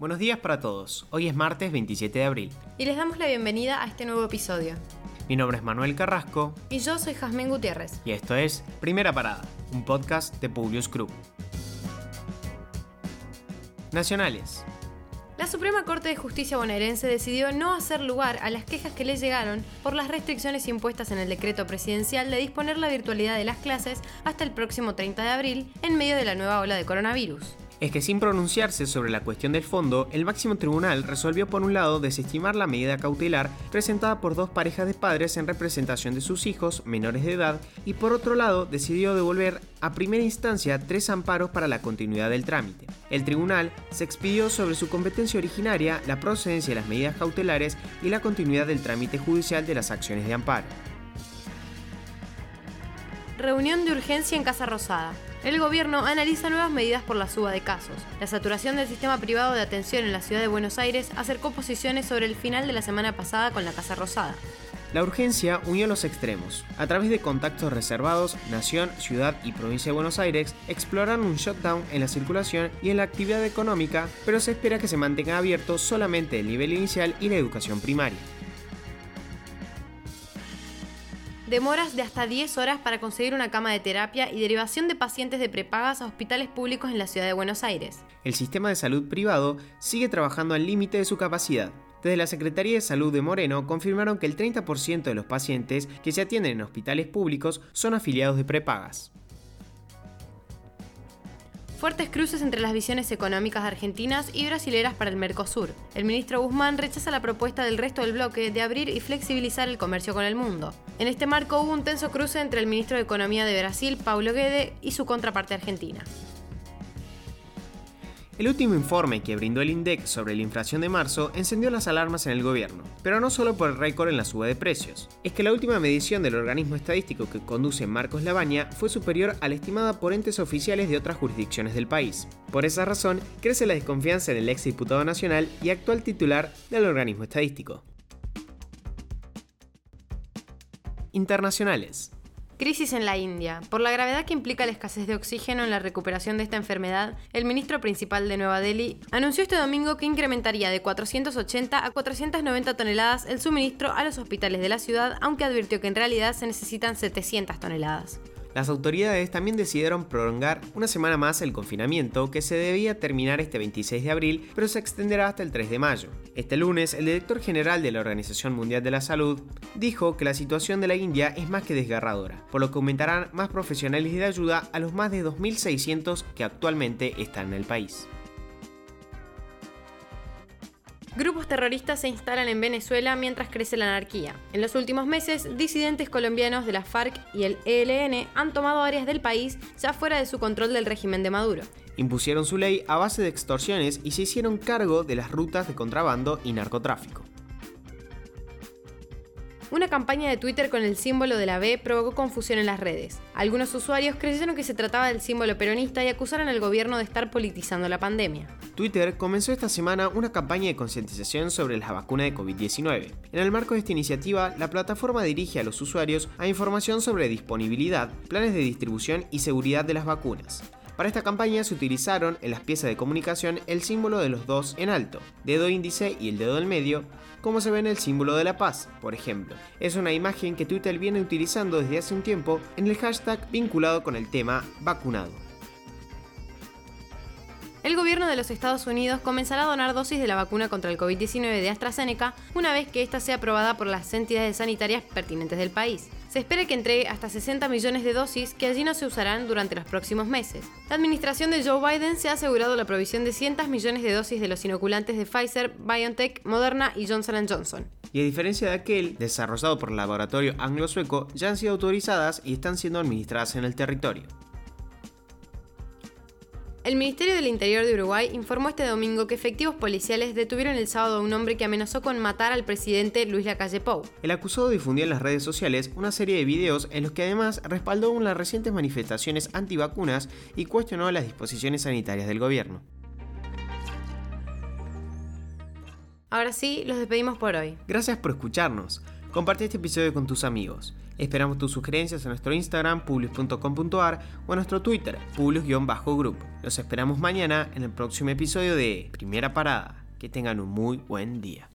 Buenos días para todos. Hoy es martes 27 de abril. Y les damos la bienvenida a este nuevo episodio. Mi nombre es Manuel Carrasco. Y yo soy Jazmín Gutiérrez. Y esto es Primera Parada, un podcast de Publius Group. Nacionales. La Suprema Corte de Justicia bonaerense decidió no hacer lugar a las quejas que le llegaron por las restricciones impuestas en el decreto presidencial de disponer la virtualidad de las clases hasta el próximo 30 de abril en medio de la nueva ola de coronavirus es que sin pronunciarse sobre la cuestión del fondo, el máximo tribunal resolvió por un lado desestimar la medida cautelar presentada por dos parejas de padres en representación de sus hijos menores de edad y por otro lado decidió devolver a primera instancia tres amparos para la continuidad del trámite. El tribunal se expidió sobre su competencia originaria, la procedencia de las medidas cautelares y la continuidad del trámite judicial de las acciones de amparo. Reunión de urgencia en Casa Rosada. El gobierno analiza nuevas medidas por la suba de casos. La saturación del sistema privado de atención en la ciudad de Buenos Aires acercó posiciones sobre el final de la semana pasada con la Casa Rosada. La urgencia unió los extremos. A través de contactos reservados, Nación, Ciudad y Provincia de Buenos Aires exploraron un shutdown en la circulación y en la actividad económica, pero se espera que se mantenga abierto solamente el nivel inicial y la educación primaria. Demoras de hasta 10 horas para conseguir una cama de terapia y derivación de pacientes de prepagas a hospitales públicos en la ciudad de Buenos Aires. El sistema de salud privado sigue trabajando al límite de su capacidad. Desde la Secretaría de Salud de Moreno confirmaron que el 30% de los pacientes que se atienden en hospitales públicos son afiliados de prepagas. Fuertes cruces entre las visiones económicas argentinas y brasileras para el Mercosur. El ministro Guzmán rechaza la propuesta del resto del bloque de abrir y flexibilizar el comercio con el mundo. En este marco hubo un tenso cruce entre el ministro de Economía de Brasil, Paulo Guede, y su contraparte argentina. El último informe que brindó el INDEC sobre la inflación de marzo encendió las alarmas en el gobierno, pero no solo por el récord en la suba de precios. Es que la última medición del organismo estadístico que conduce Marcos Labaña fue superior a la estimada por entes oficiales de otras jurisdicciones del país. Por esa razón, crece la desconfianza en el ex diputado nacional y actual titular del organismo estadístico. Internacionales. Crisis en la India. Por la gravedad que implica la escasez de oxígeno en la recuperación de esta enfermedad, el ministro principal de Nueva Delhi anunció este domingo que incrementaría de 480 a 490 toneladas el suministro a los hospitales de la ciudad, aunque advirtió que en realidad se necesitan 700 toneladas. Las autoridades también decidieron prolongar una semana más el confinamiento que se debía terminar este 26 de abril, pero se extenderá hasta el 3 de mayo. Este lunes, el director general de la Organización Mundial de la Salud dijo que la situación de la India es más que desgarradora, por lo que aumentarán más profesionales de ayuda a los más de 2.600 que actualmente están en el país. Grupos terroristas se instalan en Venezuela mientras crece la anarquía. En los últimos meses, disidentes colombianos de la FARC y el ELN han tomado áreas del país ya fuera de su control del régimen de Maduro. Impusieron su ley a base de extorsiones y se hicieron cargo de las rutas de contrabando y narcotráfico. Una campaña de Twitter con el símbolo de la B provocó confusión en las redes. Algunos usuarios creyeron que se trataba del símbolo peronista y acusaron al gobierno de estar politizando la pandemia. Twitter comenzó esta semana una campaña de concientización sobre la vacuna de COVID-19. En el marco de esta iniciativa, la plataforma dirige a los usuarios a información sobre disponibilidad, planes de distribución y seguridad de las vacunas. Para esta campaña se utilizaron en las piezas de comunicación el símbolo de los dos en alto, dedo índice y el dedo del medio, como se ve en el símbolo de la paz, por ejemplo. Es una imagen que Twitter viene utilizando desde hace un tiempo en el hashtag vinculado con el tema vacunado. El gobierno de los Estados Unidos comenzará a donar dosis de la vacuna contra el COVID-19 de AstraZeneca una vez que ésta sea aprobada por las entidades sanitarias pertinentes del país. Se espera que entregue hasta 60 millones de dosis que allí no se usarán durante los próximos meses. La administración de Joe Biden se ha asegurado la provisión de cientos millones de dosis de los inoculantes de Pfizer, BioNTech, Moderna y Johnson Johnson. Y a diferencia de aquel, desarrollado por el laboratorio anglo-sueco, ya han sido autorizadas y están siendo administradas en el territorio. El Ministerio del Interior de Uruguay informó este domingo que efectivos policiales detuvieron el sábado a un hombre que amenazó con matar al presidente Luis Lacalle Pou. El acusado difundió en las redes sociales una serie de videos en los que además respaldó las recientes manifestaciones antivacunas y cuestionó las disposiciones sanitarias del gobierno. Ahora sí, los despedimos por hoy. Gracias por escucharnos. Comparte este episodio con tus amigos. Esperamos tus sugerencias en nuestro Instagram, publius.com.ar o en nuestro Twitter, publius-group. Los esperamos mañana en el próximo episodio de Primera Parada. Que tengan un muy buen día.